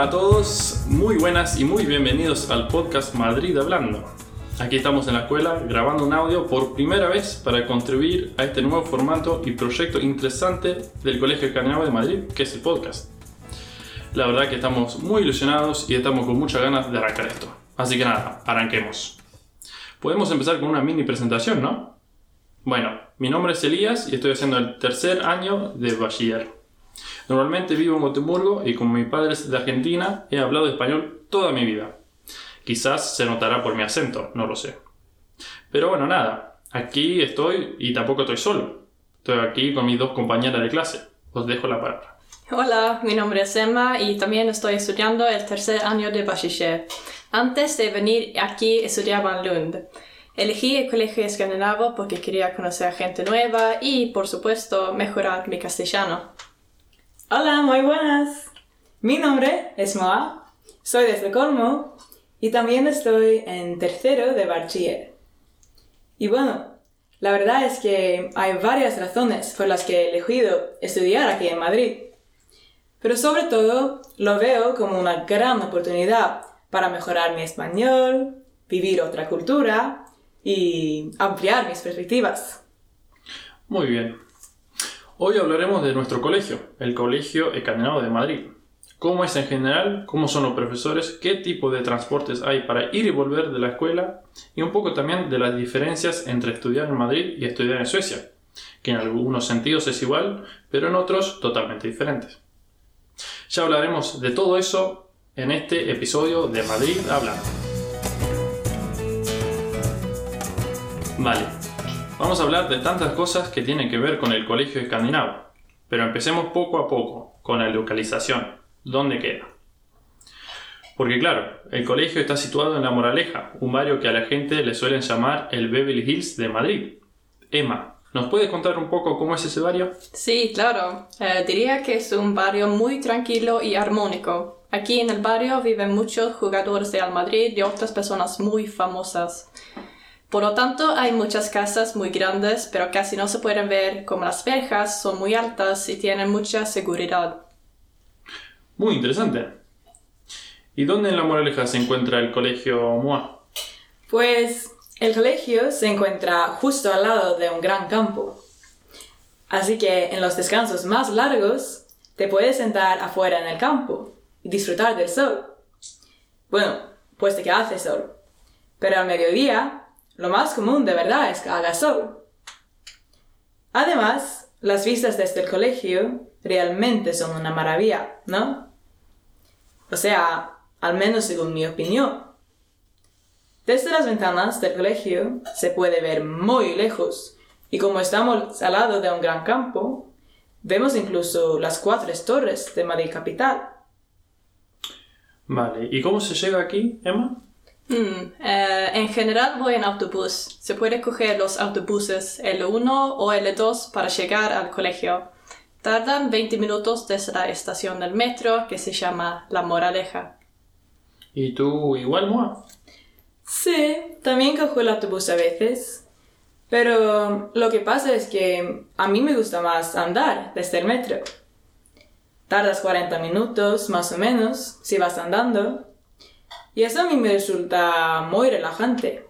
Hola, a todos, muy buenas y muy bienvenidos al podcast Madrid Hablando. Aquí estamos en la escuela grabando un audio por primera vez para contribuir a este nuevo formato y proyecto interesante del Colegio Escandinavo de Madrid, que es el podcast. La verdad que estamos muy ilusionados y estamos con muchas ganas de arrancar esto. Así que nada, arranquemos. Podemos empezar con una mini presentación, ¿no? Bueno, mi nombre es Elías y estoy haciendo el tercer año de bachiller. Normalmente vivo en Gotemburgo y como mi padre es de Argentina, he hablado español toda mi vida. Quizás se notará por mi acento, no lo sé. Pero bueno, nada, aquí estoy y tampoco estoy solo. Estoy aquí con mis dos compañeras de clase. Os dejo la palabra. Hola, mi nombre es Emma y también estoy estudiando el tercer año de bachiller. Antes de venir aquí estudiaba en Lund. Elegí el colegio escandinavo porque quería conocer gente nueva y, por supuesto, mejorar mi castellano. Hola, muy buenas. Mi nombre es Moa, soy de Estocolmo y también estoy en tercero de bachiller. Y bueno, la verdad es que hay varias razones por las que he elegido estudiar aquí en Madrid. Pero sobre todo lo veo como una gran oportunidad para mejorar mi español, vivir otra cultura y ampliar mis perspectivas. Muy bien. Hoy hablaremos de nuestro colegio, el Colegio Escandinavo de Madrid. ¿Cómo es en general? ¿Cómo son los profesores? ¿Qué tipo de transportes hay para ir y volver de la escuela? Y un poco también de las diferencias entre estudiar en Madrid y estudiar en Suecia, que en algunos sentidos es igual, pero en otros totalmente diferentes. Ya hablaremos de todo eso en este episodio de Madrid Hablando. Vale, vamos a hablar de tantas cosas que tienen que ver con el colegio escandinavo, pero empecemos poco a poco con la localización. ¿Dónde queda? Porque claro, el colegio está situado en La Moraleja, un barrio que a la gente le suelen llamar el Beverly Hills de Madrid. Emma, ¿nos puedes contar un poco cómo es ese barrio? Sí, claro. Eh, diría que es un barrio muy tranquilo y armónico. Aquí en el barrio viven muchos jugadores de Real Madrid y otras personas muy famosas. Por lo tanto, hay muchas casas muy grandes, pero casi no se pueden ver como las verjas son muy altas y tienen mucha seguridad. Muy interesante. ¿Y dónde en La Moraleja se encuentra el colegio MOA? Pues el colegio se encuentra justo al lado de un gran campo. Así que en los descansos más largos te puedes sentar afuera en el campo y disfrutar del sol. Bueno, pues de que hace sol. Pero al mediodía lo más común de verdad es que haga sol. Además, las vistas desde el colegio realmente son una maravilla, ¿no? O sea, al menos según mi opinión. Desde las ventanas del colegio se puede ver muy lejos y como estamos al lado de un gran campo, vemos incluso las cuatro torres de Madrid capital. Vale, ¿y cómo se llega aquí, Emma? Mm, eh, en general voy en autobús. Se puede coger los autobuses L1 o L2 para llegar al colegio. Tardan 20 minutos desde la estación del metro que se llama La Moraleja. ¿Y tú igual, Moa? Sí, también cojo el autobús a veces. Pero lo que pasa es que a mí me gusta más andar desde el metro. Tardas 40 minutos, más o menos, si vas andando. Y eso a mí me resulta muy relajante,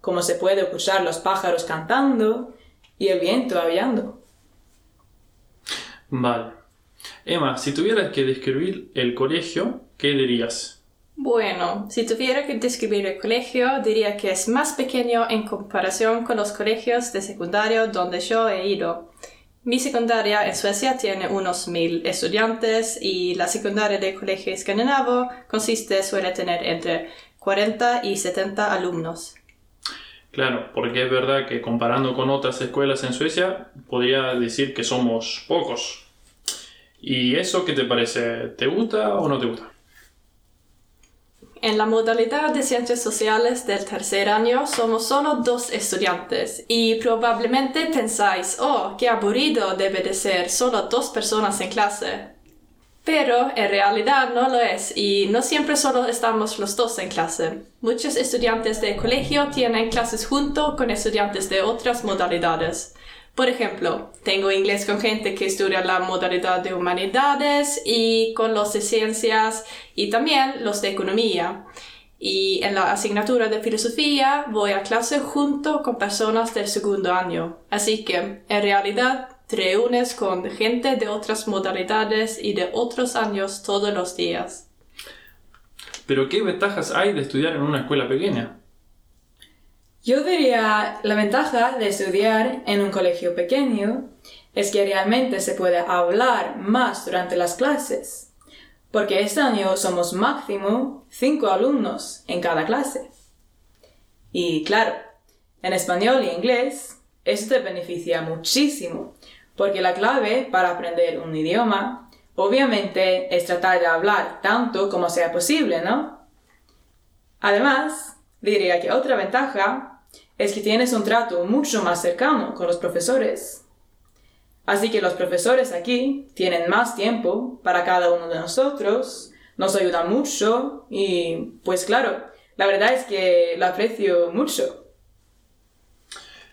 como se puede escuchar los pájaros cantando y el viento aviando. Vale. Emma, si tuvieras que describir el colegio, ¿qué dirías? Bueno, si tuviera que describir el colegio, diría que es más pequeño en comparación con los colegios de secundario donde yo he ido. Mi secundaria en Suecia tiene unos mil estudiantes y la secundaria del colegio escandinavo consiste suele tener entre 40 y 70 alumnos. Claro, porque es verdad que comparando con otras escuelas en Suecia, podría decir que somos pocos. ¿Y eso qué te parece? ¿Te gusta o no te gusta? En la modalidad de ciencias sociales del tercer año somos solo dos estudiantes y probablemente pensáis, oh, qué aburrido debe de ser solo dos personas en clase. Pero en realidad no lo es y no siempre solo estamos los dos en clase. Muchos estudiantes de colegio tienen clases junto con estudiantes de otras modalidades. Por ejemplo, tengo inglés con gente que estudia la modalidad de humanidades y con los de ciencias y también los de economía. Y en la asignatura de filosofía voy a clase junto con personas del segundo año. Así que, en realidad, te reúnes con gente de otras modalidades y de otros años todos los días. Pero ¿qué ventajas hay de estudiar en una escuela pequeña? Yo diría la ventaja de estudiar en un colegio pequeño es que realmente se puede hablar más durante las clases, porque este año somos máximo cinco alumnos en cada clase. Y claro, en español y inglés esto te beneficia muchísimo, porque la clave para aprender un idioma obviamente es tratar de hablar tanto como sea posible, ¿no? Además, diría que otra ventaja es que tienes un trato mucho más cercano con los profesores. Así que los profesores aquí tienen más tiempo para cada uno de nosotros, nos ayudan mucho y pues claro, la verdad es que lo aprecio mucho.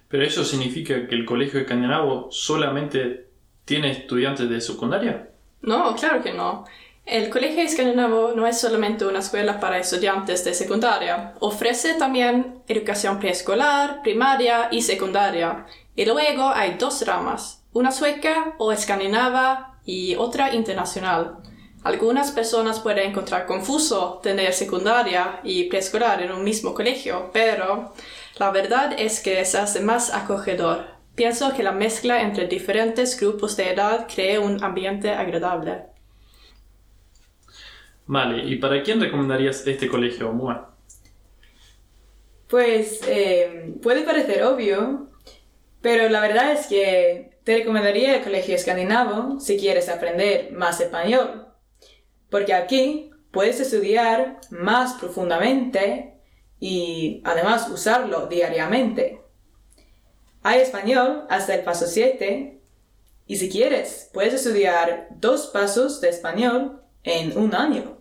¿Pero eso significa que el colegio escandinavo solamente tiene estudiantes de secundaria? No, claro que no. El Colegio Escandinavo no es solamente una escuela para estudiantes de secundaria, ofrece también educación preescolar, primaria y secundaria. Y luego hay dos ramas, una sueca o escandinava y otra internacional. Algunas personas pueden encontrar confuso tener secundaria y preescolar en un mismo colegio, pero la verdad es que se hace más acogedor. Pienso que la mezcla entre diferentes grupos de edad crea un ambiente agradable. Vale, ¿y para quién recomendarías este colegio, Mua? Pues eh, puede parecer obvio, pero la verdad es que te recomendaría el colegio escandinavo si quieres aprender más español, porque aquí puedes estudiar más profundamente y además usarlo diariamente. Hay español hasta el paso 7 y si quieres puedes estudiar dos pasos de español en un año.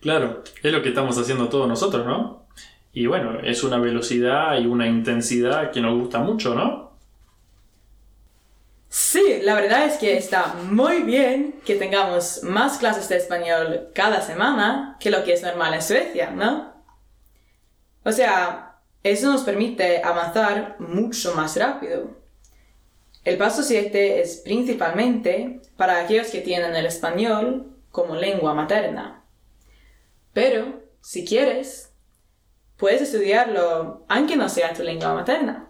Claro, es lo que estamos haciendo todos nosotros, ¿no? Y bueno, es una velocidad y una intensidad que nos gusta mucho, ¿no? Sí, la verdad es que está muy bien que tengamos más clases de español cada semana que lo que es normal en Suecia, ¿no? O sea, eso nos permite avanzar mucho más rápido. El paso 7 es principalmente para aquellos que tienen el español como lengua materna. Pero, si quieres, puedes estudiarlo aunque no sea tu lengua materna.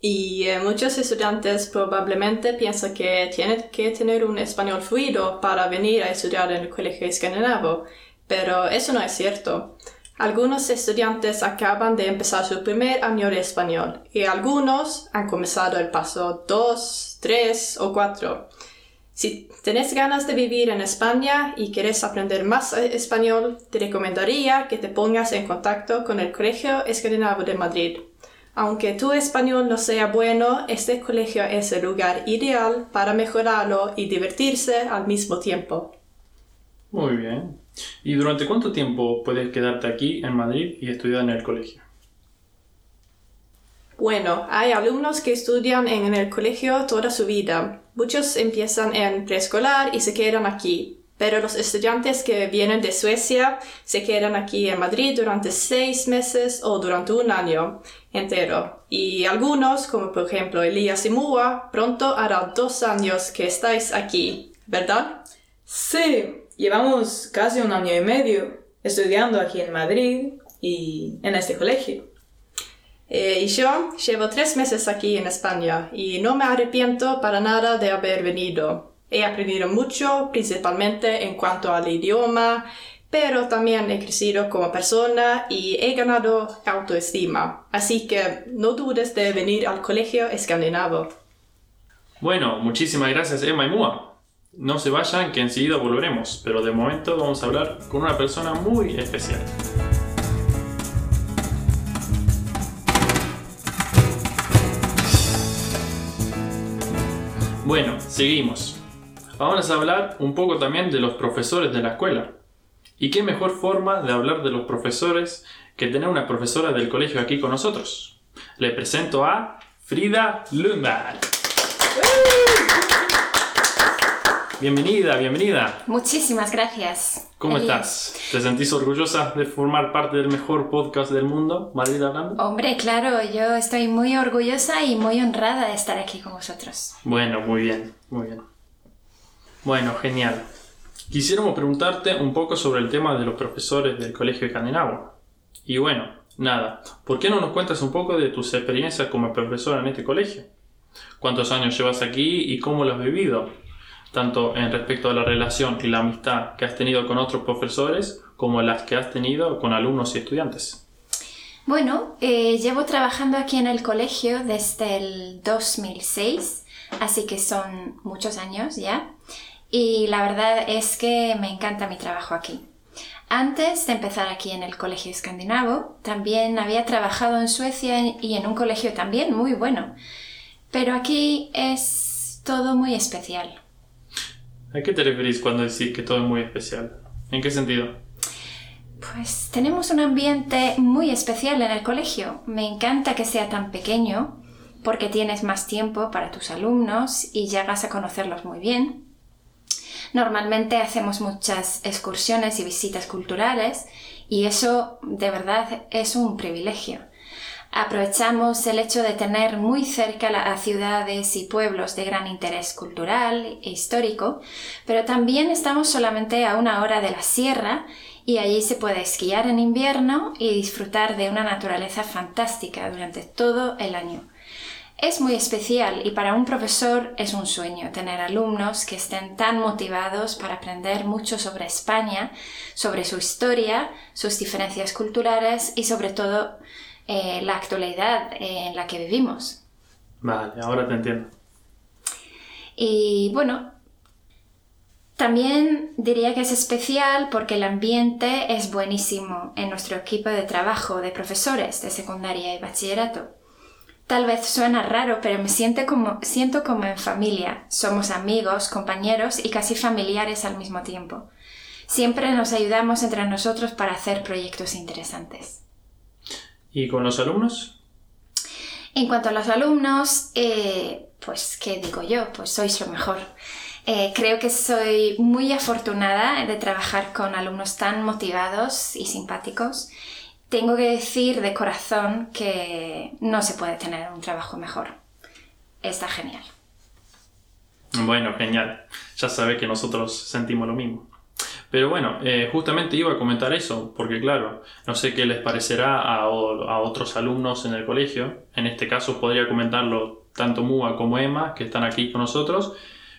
Y eh, muchos estudiantes probablemente piensan que tienen que tener un español fluido para venir a estudiar en el colegio escandinavo, pero eso no es cierto. Algunos estudiantes acaban de empezar su primer año de español y algunos han comenzado el paso 2, 3 o 4. Si tenés ganas de vivir en España y quieres aprender más español, te recomendaría que te pongas en contacto con el Colegio Escandinavo de Madrid. Aunque tu español no sea bueno, este colegio es el lugar ideal para mejorarlo y divertirse al mismo tiempo. Muy bien. ¿Y durante cuánto tiempo puedes quedarte aquí en Madrid y estudiar en el colegio? Bueno, hay alumnos que estudian en el colegio toda su vida. Muchos empiezan en preescolar y se quedan aquí, pero los estudiantes que vienen de Suecia se quedan aquí en Madrid durante seis meses o durante un año entero. Y algunos, como por ejemplo Elías y Mua, pronto hará dos años que estáis aquí, ¿verdad? Sí, llevamos casi un año y medio estudiando aquí en Madrid y en este colegio. Eh, y yo llevo tres meses aquí en España y no me arrepiento para nada de haber venido. He aprendido mucho, principalmente en cuanto al idioma, pero también he crecido como persona y he ganado autoestima. Así que no dudes de venir al colegio escandinavo. Bueno, muchísimas gracias Emma y Mua. No se vayan que enseguida volveremos, pero de momento vamos a hablar con una persona muy especial. Bueno, seguimos. Vamos a hablar un poco también de los profesores de la escuela. ¿Y qué mejor forma de hablar de los profesores que tener una profesora del colegio aquí con nosotros? Le presento a Frida Lundberg. Bienvenida, bienvenida. Muchísimas gracias. ¿Cómo Eli. estás? ¿Te sentís orgullosa de formar parte del mejor podcast del mundo, Madrid Hablando? Hombre, claro, yo estoy muy orgullosa y muy honrada de estar aquí con vosotros. Bueno, muy bien, muy bien. Bueno, genial. Quisiéramos preguntarte un poco sobre el tema de los profesores del Colegio Escandinavo. Y bueno, nada, ¿por qué no nos cuentas un poco de tus experiencias como profesora en este colegio? ¿Cuántos años llevas aquí y cómo lo has vivido? Tanto en respecto a la relación y la amistad que has tenido con otros profesores como las que has tenido con alumnos y estudiantes. Bueno, eh, llevo trabajando aquí en el colegio desde el 2006, así que son muchos años ya. Y la verdad es que me encanta mi trabajo aquí. Antes de empezar aquí en el colegio escandinavo, también había trabajado en Suecia y en un colegio también muy bueno. Pero aquí es todo muy especial. ¿A qué te referís cuando decís que todo es muy especial? ¿En qué sentido? Pues tenemos un ambiente muy especial en el colegio. Me encanta que sea tan pequeño porque tienes más tiempo para tus alumnos y llegas a conocerlos muy bien. Normalmente hacemos muchas excursiones y visitas culturales y eso de verdad es un privilegio. Aprovechamos el hecho de tener muy cerca a ciudades y pueblos de gran interés cultural e histórico, pero también estamos solamente a una hora de la sierra y allí se puede esquiar en invierno y disfrutar de una naturaleza fantástica durante todo el año. Es muy especial y para un profesor es un sueño tener alumnos que estén tan motivados para aprender mucho sobre España, sobre su historia, sus diferencias culturales y sobre todo eh, la actualidad en la que vivimos. Vale, ahora te entiendo. Y bueno, también diría que es especial porque el ambiente es buenísimo en nuestro equipo de trabajo de profesores de secundaria y bachillerato. Tal vez suena raro, pero me siento como, siento como en familia. Somos amigos, compañeros y casi familiares al mismo tiempo. Siempre nos ayudamos entre nosotros para hacer proyectos interesantes. ¿Y con los alumnos? En cuanto a los alumnos, eh, pues, ¿qué digo yo? Pues sois lo mejor. Eh, creo que soy muy afortunada de trabajar con alumnos tan motivados y simpáticos. Tengo que decir de corazón que no se puede tener un trabajo mejor. Está genial. Bueno, genial. Ya sabe que nosotros sentimos lo mismo. Pero bueno, eh, justamente iba a comentar eso, porque claro, no sé qué les parecerá a, otros alumnos en el colegio. En este caso podría comentarlo tanto Mua como Emma, que están aquí con nosotros.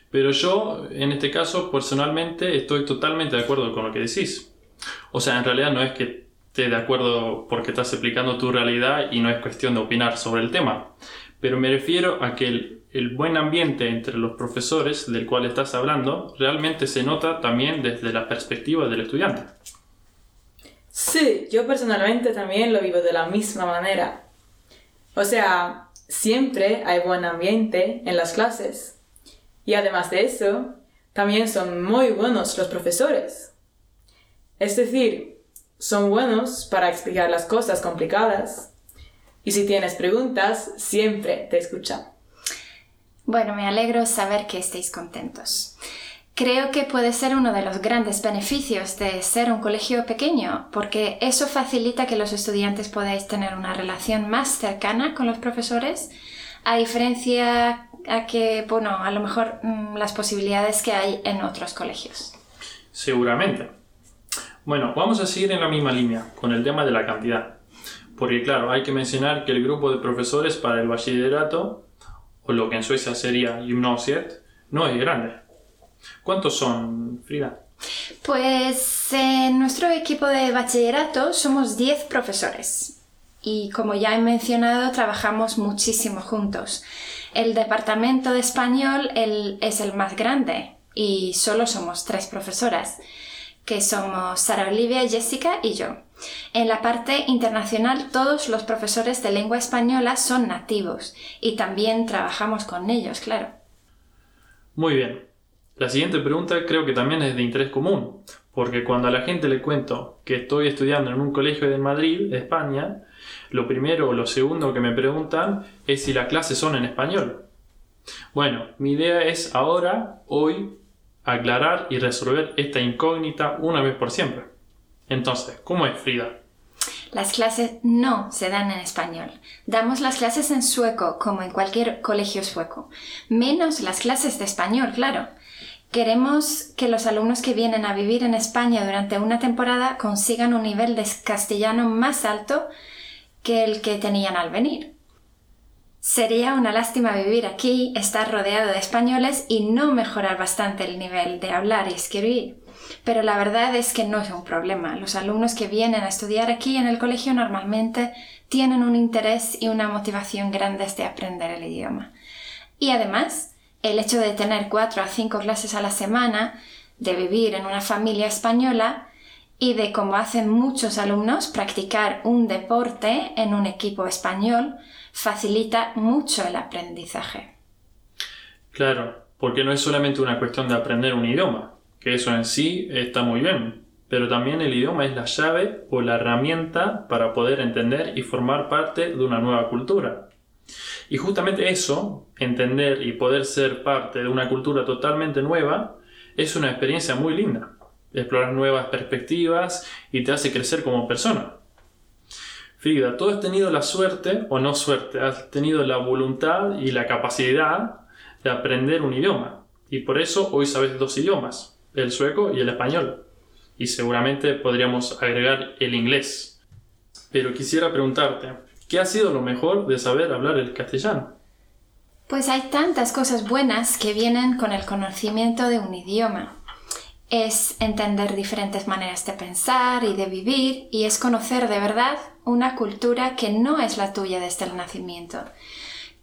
Pero yo, en este caso, personalmente estoy totalmente de acuerdo con lo que decís. O sea, en realidad no es que esté de acuerdo porque estás explicando tu realidad y no es cuestión de opinar sobre el tema. Pero me refiero a que el buen ambiente entre los profesores del cual estás hablando realmente se nota también desde la perspectiva del estudiante. Sí, yo personalmente también lo vivo de la misma manera. O sea, siempre hay buen ambiente en las clases. Y además de eso, también son muy buenos los profesores. Es decir, son buenos para explicar las cosas complicadas. Y si tienes preguntas, siempre te escuchan. Bueno, me alegro saber que estéis contentos. Creo que puede ser uno de los grandes beneficios de ser un colegio pequeño, porque eso facilita que los estudiantes podáis tener una relación más cercana con los profesores, a diferencia a que, bueno, a lo mejor mm, las posibilidades que hay en otros colegios. Seguramente. Bueno, vamos a seguir en la misma línea, con el tema de la cantidad. Porque claro, hay que mencionar que el grupo de profesores para el bachillerato, o lo que en Suecia sería gymnasiet, no es grande. ¿Cuántos son, Frida? Pues en nuestro equipo de bachillerato somos 10 profesores y como ya he mencionado trabajamos muchísimo juntos. El departamento de español es el más grande y solo somos tres profesoras, que somos Sara Olivia, Jessica y yo. En la parte internacional todos los profesores de lengua española son nativos y también trabajamos con ellos, claro. Muy bien. La siguiente pregunta creo que también es de interés común, porque cuando a la gente le cuento que estoy estudiando en un colegio de Madrid, España, lo primero o lo segundo que me preguntan es si las clases son en español. Bueno, mi idea es ahora, hoy, aclarar y resolver esta incógnita una vez por siempre. Entonces, ¿cómo es Frida? Las clases no se dan en español. Damos las clases en sueco, como en cualquier colegio sueco. Menos las clases de español, claro. Queremos que los alumnos que vienen a vivir en España durante una temporada consigan un nivel de castellano más alto que el que tenían al venir. Sería una lástima vivir aquí, estar rodeado de españoles y no mejorar bastante el nivel de hablar y escribir. Pero la verdad es que no es un problema. Los alumnos que vienen a estudiar aquí en el colegio normalmente tienen un interés y una motivación grandes de aprender el idioma. Y además, el hecho de tener cuatro a cinco clases a la semana, de vivir en una familia española y de, como hacen muchos alumnos, practicar un deporte en un equipo español, facilita mucho el aprendizaje. Claro, porque no es solamente una cuestión de aprender un idioma, que eso en sí está muy bien, pero también el idioma es la llave o la herramienta para poder entender y formar parte de una nueva cultura. Y justamente eso, entender y poder ser parte de una cultura totalmente nueva, es una experiencia muy linda. Explorar nuevas perspectivas y te hace crecer como persona. Frida, tú has tenido la suerte, o no suerte, has tenido la voluntad y la capacidad de aprender un idioma. Y por eso hoy sabes dos idiomas, el sueco y el español. Y seguramente podríamos agregar el inglés. Pero quisiera preguntarte, ¿qué ha sido lo mejor de saber hablar el castellano? Pues hay tantas cosas buenas que vienen con el conocimiento de un idioma es entender diferentes maneras de pensar y de vivir y es conocer de verdad una cultura que no es la tuya desde el nacimiento.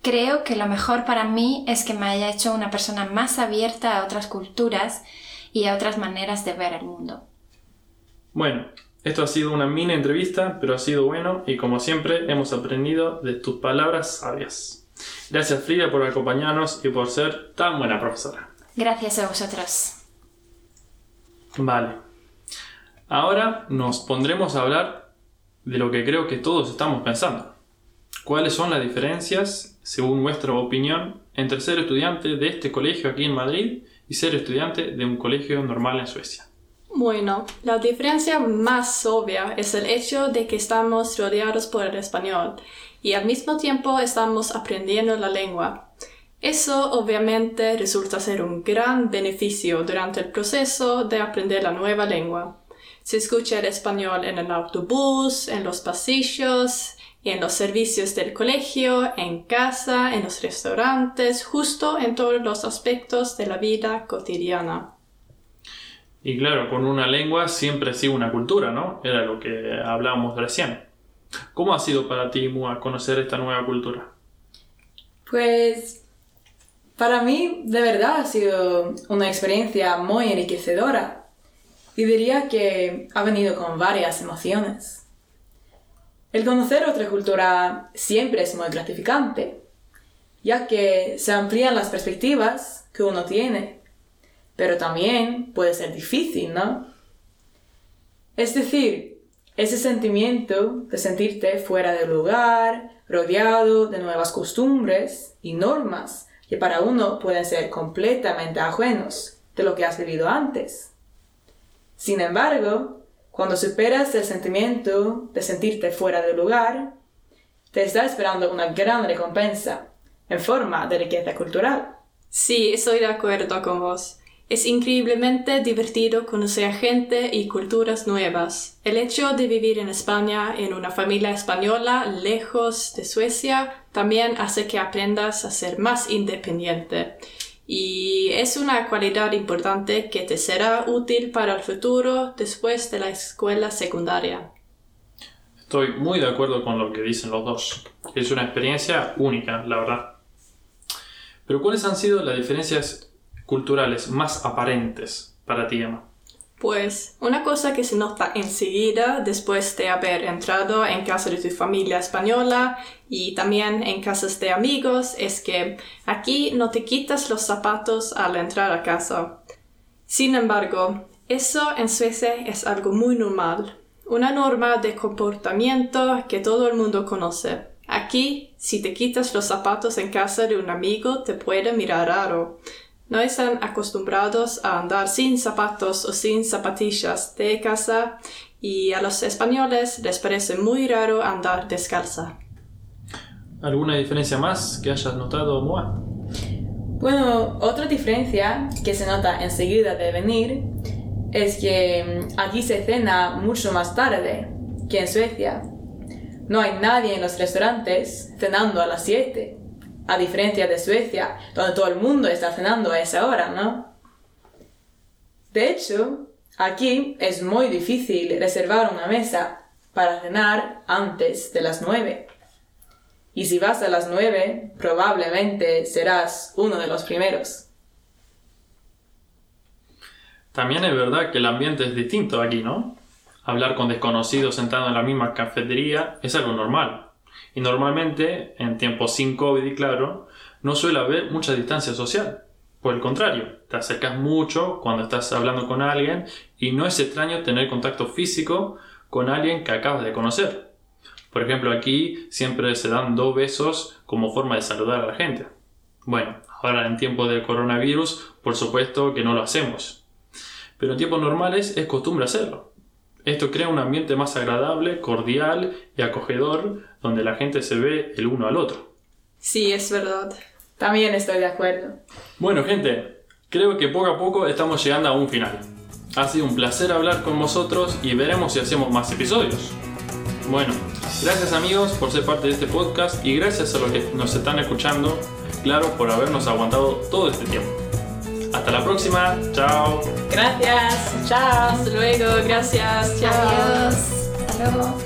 Creo que lo mejor para mí es que me haya hecho una persona más abierta a otras culturas y a otras maneras de ver el mundo. Bueno, esto ha sido una mini entrevista, pero ha sido bueno y como siempre hemos aprendido de tus palabras sabias. Gracias Frida por acompañarnos y por ser tan buena profesora. Gracias a vosotros. Vale. Ahora nos pondremos a hablar de lo que creo que todos estamos pensando. ¿Cuáles son las diferencias, según nuestra opinión, entre ser estudiante de este colegio aquí en Madrid y ser estudiante de un colegio normal en Suecia? Bueno, la diferencia más obvia es el hecho de que estamos rodeados por el español y al mismo tiempo estamos aprendiendo la lengua. Eso obviamente resulta ser un gran beneficio durante el proceso de aprender la nueva lengua. Se escucha el español en el autobús, en los pasillos, en los servicios del colegio, en casa, en los restaurantes, justo en todos los aspectos de la vida cotidiana. Y claro, con una lengua siempre sigue una cultura, ¿no? Era lo que hablábamos recién. ¿Cómo ha sido para ti, Mua, conocer esta nueva cultura? Pues para mí, de verdad, ha sido una experiencia muy enriquecedora y diría que ha venido con varias emociones. El conocer otra cultura siempre es muy gratificante, ya que se amplían las perspectivas que uno tiene, pero también puede ser difícil, ¿no? Es decir, ese sentimiento de sentirte fuera del lugar, rodeado de nuevas costumbres y normas que para uno pueden ser completamente ajenos de lo que has vivido antes. Sin embargo, cuando superas el sentimiento de sentirte fuera de lugar, te está esperando una gran recompensa en forma de riqueza cultural. Sí, estoy de acuerdo con vos. Es increíblemente divertido conocer gente y culturas nuevas. El hecho de vivir en España en una familia española lejos de Suecia también hace que aprendas a ser más independiente. Y es una cualidad importante que te será útil para el futuro después de la escuela secundaria. Estoy muy de acuerdo con lo que dicen los dos. Es una experiencia única, la verdad. Pero ¿cuáles han sido las diferencias culturales más aparentes para ti, Emma? Pues una cosa que se nota enseguida después de haber entrado en casa de tu familia española y también en casas de amigos es que aquí no te quitas los zapatos al entrar a casa. Sin embargo, Eso en Suecia es algo muy normal, una norma de comportamiento que todo el mundo conoce. Aquí, si te quitas los zapatos en casa de un amigo, te puede mirar raro. No están acostumbrados a andar sin zapatos o sin zapatillas de casa y a los españoles les parece muy raro andar descalza. ¿Alguna diferencia más que hayas notado, Moa? Bueno, otra diferencia que se nota enseguida de venir es que mm, aquí se cena mucho más tarde que en Suecia. No hay nadie en los restaurantes cenando a las 7, a diferencia de Suecia, donde todo el mundo está cenando a esa hora, ¿no? De hecho, aquí es muy difícil reservar una mesa para cenar antes de las 9. Y si vas a las 9, probablemente serás uno de los primeros. También es verdad que el ambiente es distinto aquí, ¿no? Hablar con desconocidos sentado en la misma cafetería es algo normal. Y normalmente, en tiempos sin COVID, claro, no suele haber mucha distancia social. Por el contrario, te acercas mucho cuando estás hablando con alguien y no es extraño tener contacto físico con alguien que acabas de conocer. Por ejemplo, aquí siempre se dan dos besos como forma de saludar a la gente. Bueno, ahora en tiempos de coronavirus, por supuesto que no lo hacemos pero en tiempos normales es costumbre hacerlo. Esto crea un ambiente más agradable, cordial y acogedor, donde la gente se ve el uno al otro. Sí, es verdad. También estoy de acuerdo. Bueno, gente, creo que poco a poco estamos llegando a un final. Ha sido un placer hablar con vosotros y veremos si hacemos más episodios. Bueno, gracias amigos por ser parte de este podcast y gracias a los que nos están escuchando, claro, por habernos aguantado todo este tiempo. Hasta la próxima. Chao. Gracias. Chao. Hasta luego. Gracias. Chao. Adiós. Hasta luego.